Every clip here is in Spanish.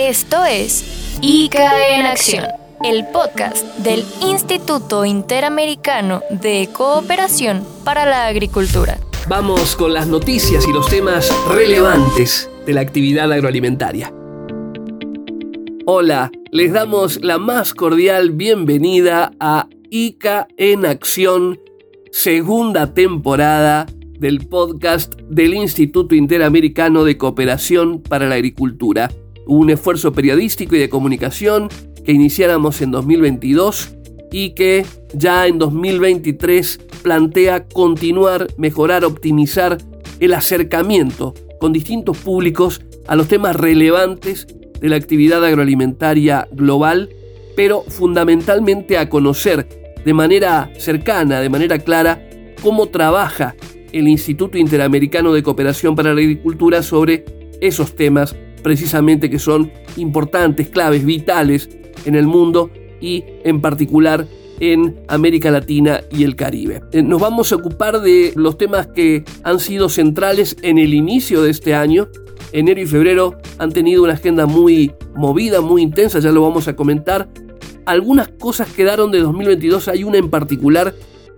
Esto es ICA en Acción, el podcast del Instituto Interamericano de Cooperación para la Agricultura. Vamos con las noticias y los temas relevantes de la actividad agroalimentaria. Hola, les damos la más cordial bienvenida a ICA en Acción, segunda temporada del podcast del Instituto Interamericano de Cooperación para la Agricultura. Un esfuerzo periodístico y de comunicación que iniciáramos en 2022 y que ya en 2023 plantea continuar, mejorar, optimizar el acercamiento con distintos públicos a los temas relevantes de la actividad agroalimentaria global, pero fundamentalmente a conocer de manera cercana, de manera clara, cómo trabaja el Instituto Interamericano de Cooperación para la Agricultura sobre esos temas precisamente que son importantes, claves, vitales en el mundo y en particular en América Latina y el Caribe. Eh, nos vamos a ocupar de los temas que han sido centrales en el inicio de este año. Enero y febrero han tenido una agenda muy movida, muy intensa, ya lo vamos a comentar. Algunas cosas quedaron de 2022, hay una en particular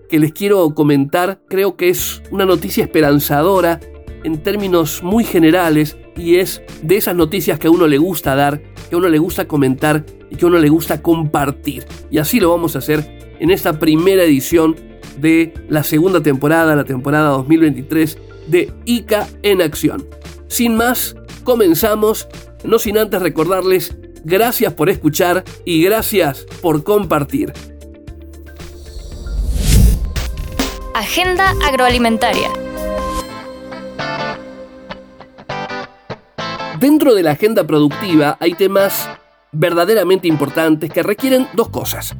que les quiero comentar, creo que es una noticia esperanzadora en términos muy generales y es de esas noticias que a uno le gusta dar, que a uno le gusta comentar y que a uno le gusta compartir. Y así lo vamos a hacer en esta primera edición de la segunda temporada, la temporada 2023 de ICA en acción. Sin más, comenzamos, no sin antes recordarles gracias por escuchar y gracias por compartir. Agenda Agroalimentaria. Dentro de la agenda productiva hay temas verdaderamente importantes que requieren dos cosas,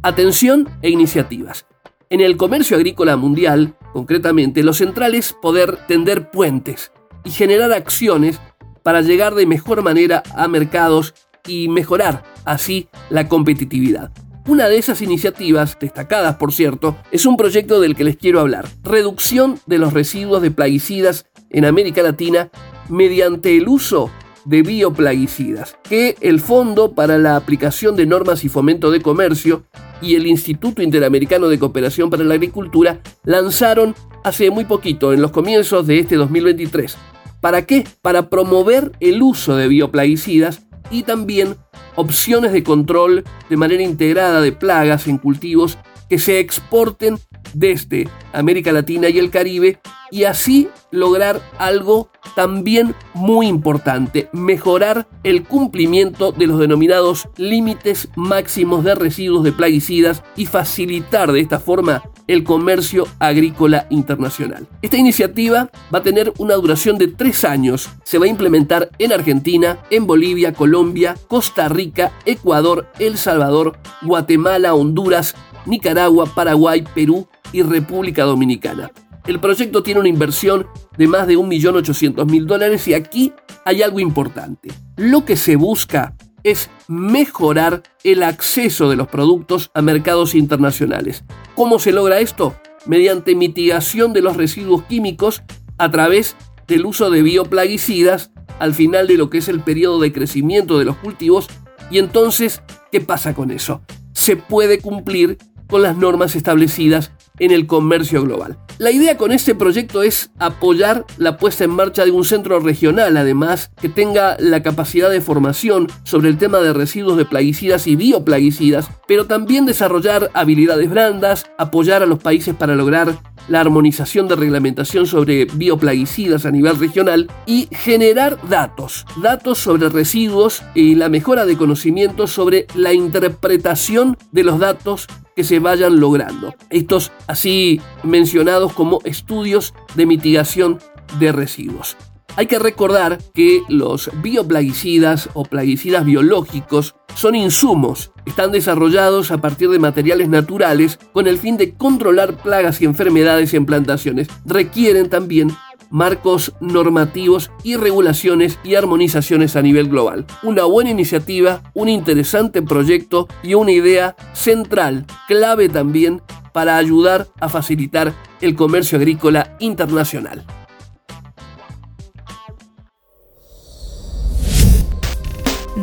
atención e iniciativas. En el comercio agrícola mundial, concretamente, lo central es poder tender puentes y generar acciones para llegar de mejor manera a mercados y mejorar así la competitividad. Una de esas iniciativas, destacadas por cierto, es un proyecto del que les quiero hablar. Reducción de los residuos de plaguicidas en América Latina mediante el uso de bioplaguicidas, que el Fondo para la Aplicación de Normas y Fomento de Comercio y el Instituto Interamericano de Cooperación para la Agricultura lanzaron hace muy poquito, en los comienzos de este 2023. ¿Para qué? Para promover el uso de bioplaguicidas y también opciones de control de manera integrada de plagas en cultivos que se exporten desde América Latina y el Caribe y así lograr algo también muy importante, mejorar el cumplimiento de los denominados límites máximos de residuos de plaguicidas y facilitar de esta forma el comercio agrícola internacional. Esta iniciativa va a tener una duración de tres años. Se va a implementar en Argentina, en Bolivia, Colombia, Costa Rica, Ecuador, El Salvador, Guatemala, Honduras, Nicaragua, Paraguay, Perú y República Dominicana. El proyecto tiene una inversión de más de 1.800.000 dólares y aquí hay algo importante. Lo que se busca es mejorar el acceso de los productos a mercados internacionales. ¿Cómo se logra esto? Mediante mitigación de los residuos químicos a través del uso de bioplaguicidas al final de lo que es el periodo de crecimiento de los cultivos. Y entonces, ¿qué pasa con eso? Se puede cumplir con las normas establecidas en el comercio global. La idea con este proyecto es apoyar la puesta en marcha de un centro regional, además, que tenga la capacidad de formación sobre el tema de residuos de plaguicidas y bioplaguicidas, pero también desarrollar habilidades blandas, apoyar a los países para lograr la armonización de reglamentación sobre bioplaguicidas a nivel regional y generar datos, datos sobre residuos y la mejora de conocimientos sobre la interpretación de los datos que se vayan logrando. Estos así mencionados como estudios de mitigación de residuos. Hay que recordar que los bioplaguicidas o plaguicidas biológicos son insumos, están desarrollados a partir de materiales naturales con el fin de controlar plagas y enfermedades en plantaciones. Requieren también marcos normativos y regulaciones y armonizaciones a nivel global. Una buena iniciativa, un interesante proyecto y una idea central, clave también para ayudar a facilitar el comercio agrícola internacional.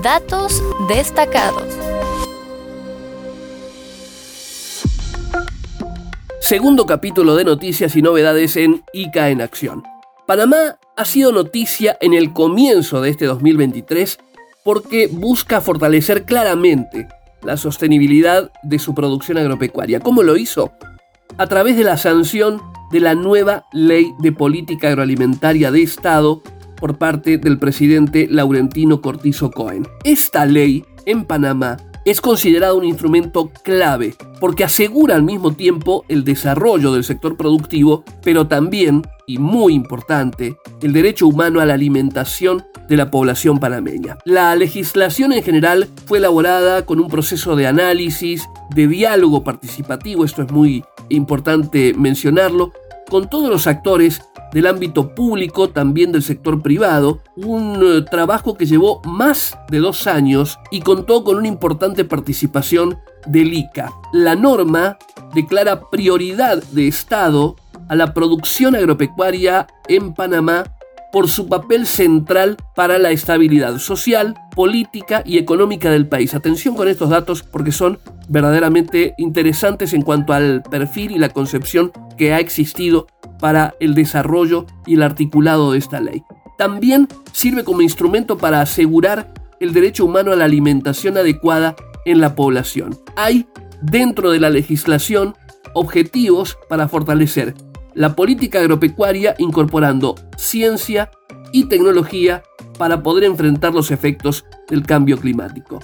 Datos destacados. Segundo capítulo de noticias y novedades en ICA en acción. Panamá ha sido noticia en el comienzo de este 2023 porque busca fortalecer claramente la sostenibilidad de su producción agropecuaria. ¿Cómo lo hizo? A través de la sanción de la nueva Ley de Política Agroalimentaria de Estado por parte del presidente Laurentino Cortizo Cohen. Esta ley en Panamá es considerada un instrumento clave porque asegura al mismo tiempo el desarrollo del sector productivo, pero también, y muy importante, el derecho humano a la alimentación de la población panameña. La legislación en general fue elaborada con un proceso de análisis, de diálogo participativo, esto es muy importante mencionarlo, con todos los actores del ámbito público, también del sector privado, un eh, trabajo que llevó más de dos años y contó con una importante participación del ICA. La norma declara prioridad de Estado a la producción agropecuaria en Panamá por su papel central para la estabilidad social, política y económica del país. Atención con estos datos porque son verdaderamente interesantes en cuanto al perfil y la concepción que ha existido para el desarrollo y el articulado de esta ley. También sirve como instrumento para asegurar el derecho humano a la alimentación adecuada en la población. Hay dentro de la legislación objetivos para fortalecer la política agropecuaria incorporando ciencia y tecnología para poder enfrentar los efectos del cambio climático.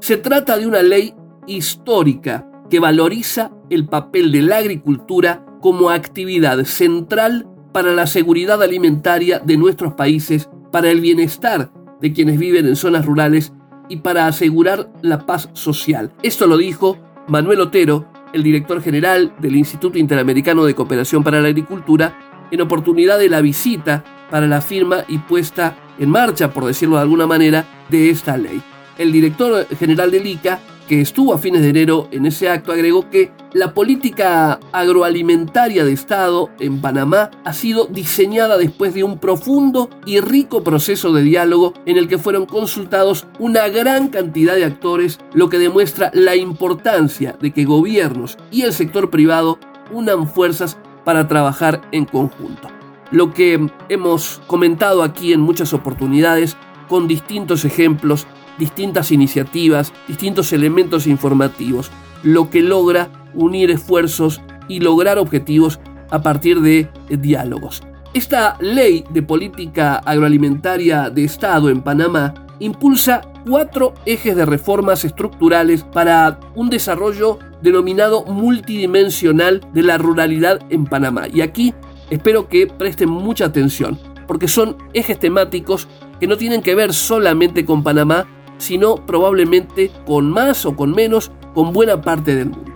Se trata de una ley histórica que valoriza el papel de la agricultura como actividad central para la seguridad alimentaria de nuestros países, para el bienestar de quienes viven en zonas rurales y para asegurar la paz social. Esto lo dijo Manuel Otero, el director general del Instituto Interamericano de Cooperación para la Agricultura, en oportunidad de la visita para la firma y puesta en marcha, por decirlo de alguna manera, de esta ley. El director general del ICA que estuvo a fines de enero en ese acto, agregó que la política agroalimentaria de Estado en Panamá ha sido diseñada después de un profundo y rico proceso de diálogo en el que fueron consultados una gran cantidad de actores, lo que demuestra la importancia de que gobiernos y el sector privado unan fuerzas para trabajar en conjunto. Lo que hemos comentado aquí en muchas oportunidades con distintos ejemplos distintas iniciativas, distintos elementos informativos, lo que logra unir esfuerzos y lograr objetivos a partir de diálogos. Esta ley de política agroalimentaria de Estado en Panamá impulsa cuatro ejes de reformas estructurales para un desarrollo denominado multidimensional de la ruralidad en Panamá. Y aquí espero que presten mucha atención, porque son ejes temáticos que no tienen que ver solamente con Panamá, sino probablemente con más o con menos con buena parte del mundo.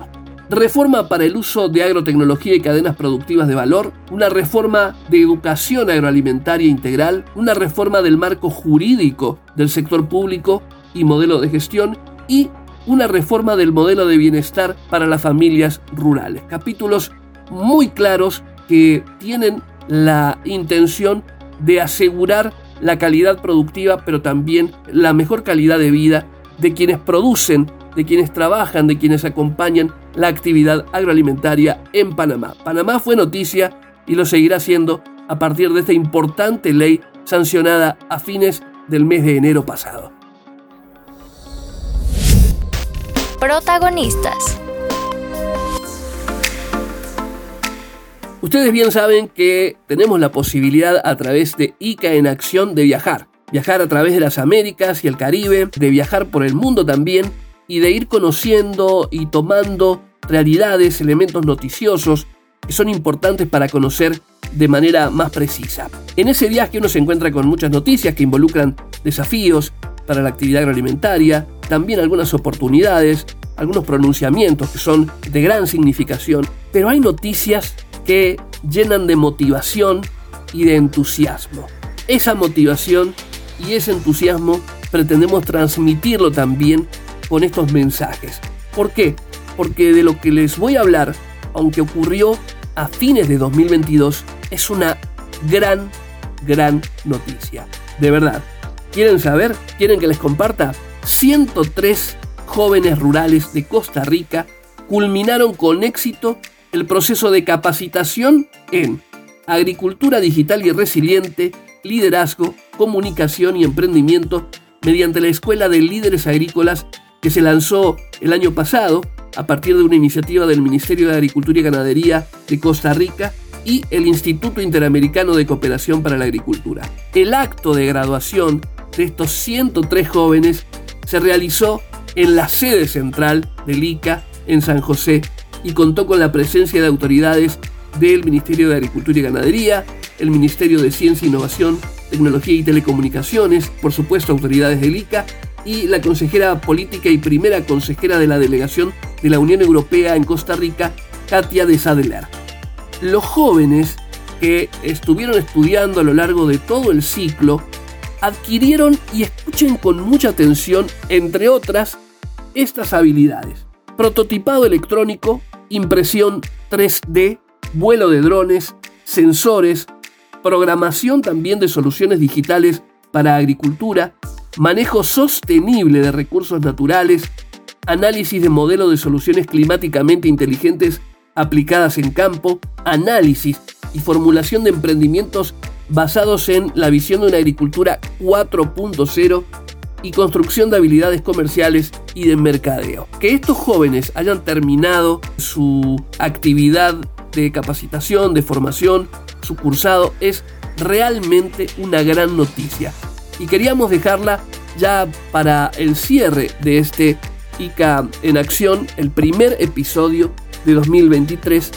Reforma para el uso de agrotecnología y cadenas productivas de valor, una reforma de educación agroalimentaria integral, una reforma del marco jurídico del sector público y modelo de gestión y una reforma del modelo de bienestar para las familias rurales. Capítulos muy claros que tienen la intención de asegurar la calidad productiva, pero también la mejor calidad de vida de quienes producen, de quienes trabajan, de quienes acompañan la actividad agroalimentaria en Panamá. Panamá fue noticia y lo seguirá siendo a partir de esta importante ley sancionada a fines del mes de enero pasado. Protagonistas. Ustedes bien saben que tenemos la posibilidad a través de ICA en acción de viajar. Viajar a través de las Américas y el Caribe, de viajar por el mundo también y de ir conociendo y tomando realidades, elementos noticiosos que son importantes para conocer de manera más precisa. En ese viaje uno se encuentra con muchas noticias que involucran desafíos para la actividad agroalimentaria, también algunas oportunidades, algunos pronunciamientos que son de gran significación, pero hay noticias que llenan de motivación y de entusiasmo. Esa motivación y ese entusiasmo pretendemos transmitirlo también con estos mensajes. ¿Por qué? Porque de lo que les voy a hablar, aunque ocurrió a fines de 2022, es una gran, gran noticia. De verdad, ¿Quieren saber? ¿Quieren que les comparta? 103 jóvenes rurales de Costa Rica culminaron con éxito el proceso de capacitación en agricultura digital y resiliente, liderazgo, comunicación y emprendimiento mediante la Escuela de Líderes Agrícolas que se lanzó el año pasado a partir de una iniciativa del Ministerio de Agricultura y Ganadería de Costa Rica y el Instituto Interamericano de Cooperación para la Agricultura. El acto de graduación de estos 103 jóvenes se realizó en la sede central del ICA en San José y contó con la presencia de autoridades del Ministerio de Agricultura y Ganadería, el Ministerio de Ciencia, Innovación, Tecnología y Telecomunicaciones, por supuesto autoridades del ICA y la consejera política y primera consejera de la delegación de la Unión Europea en Costa Rica, Katia de Sadeler. Los jóvenes que estuvieron estudiando a lo largo de todo el ciclo adquirieron y escuchen con mucha atención, entre otras, estas habilidades. Prototipado electrónico, impresión 3D, vuelo de drones, sensores, programación también de soluciones digitales para agricultura, manejo sostenible de recursos naturales, análisis de modelos de soluciones climáticamente inteligentes aplicadas en campo, análisis y formulación de emprendimientos basados en la visión de una agricultura 4.0 y construcción de habilidades comerciales y de mercadeo. Que estos jóvenes hayan terminado su actividad de capacitación, de formación, su cursado, es realmente una gran noticia. Y queríamos dejarla ya para el cierre de este ICA en acción, el primer episodio de 2023,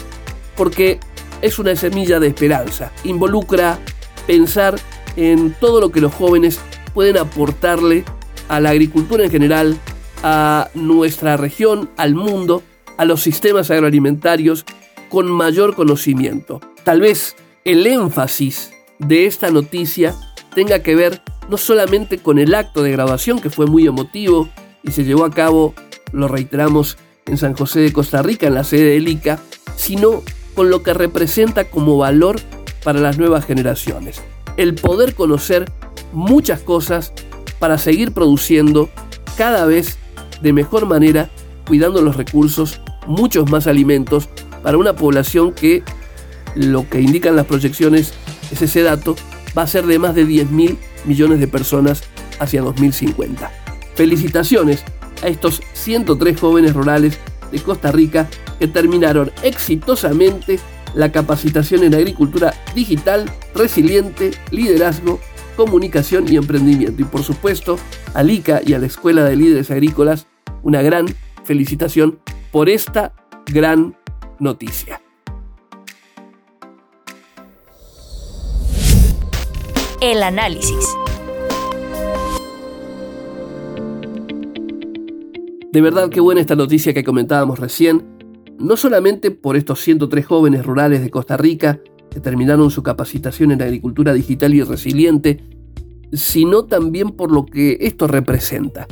porque es una semilla de esperanza. Involucra pensar en todo lo que los jóvenes pueden aportarle a la agricultura en general, a nuestra región, al mundo, a los sistemas agroalimentarios con mayor conocimiento. Tal vez el énfasis de esta noticia tenga que ver no solamente con el acto de graduación, que fue muy emotivo y se llevó a cabo, lo reiteramos, en San José de Costa Rica, en la sede del ICA, sino con lo que representa como valor para las nuevas generaciones. El poder conocer muchas cosas para seguir produciendo cada vez de mejor manera, cuidando los recursos, muchos más alimentos para una población que, lo que indican las proyecciones, es ese dato, va a ser de más de 10 mil millones de personas hacia 2050. Felicitaciones a estos 103 jóvenes rurales de Costa Rica que terminaron exitosamente la capacitación en agricultura digital, resiliente, liderazgo, comunicación y emprendimiento. Y por supuesto, al ICA y a la Escuela de Líderes Agrícolas, una gran felicitación por esta gran noticia. El análisis. De verdad que buena esta noticia que comentábamos recién no solamente por estos 103 jóvenes rurales de Costa Rica que terminaron su capacitación en agricultura digital y resiliente, sino también por lo que esto representa.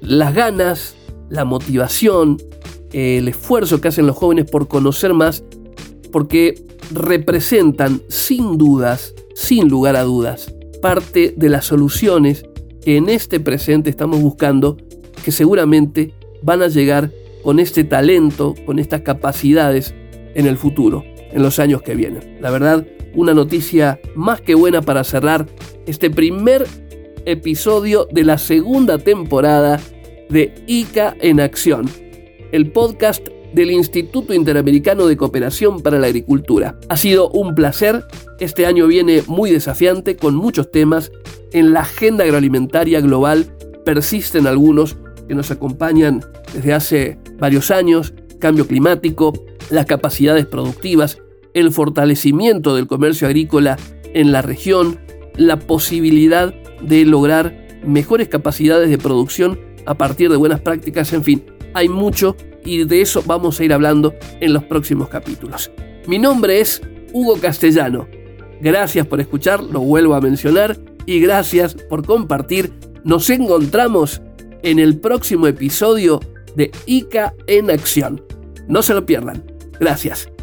Las ganas, la motivación, el esfuerzo que hacen los jóvenes por conocer más, porque representan sin dudas, sin lugar a dudas, parte de las soluciones que en este presente estamos buscando, que seguramente van a llegar con este talento, con estas capacidades en el futuro, en los años que vienen. La verdad, una noticia más que buena para cerrar este primer episodio de la segunda temporada de ICA en Acción, el podcast del Instituto Interamericano de Cooperación para la Agricultura. Ha sido un placer, este año viene muy desafiante con muchos temas, en la agenda agroalimentaria global persisten algunos que nos acompañan desde hace varios años, cambio climático, las capacidades productivas, el fortalecimiento del comercio agrícola en la región, la posibilidad de lograr mejores capacidades de producción a partir de buenas prácticas, en fin, hay mucho y de eso vamos a ir hablando en los próximos capítulos. Mi nombre es Hugo Castellano. Gracias por escuchar, lo vuelvo a mencionar, y gracias por compartir. Nos encontramos en el próximo episodio de ICA en acción. No se lo pierdan. Gracias.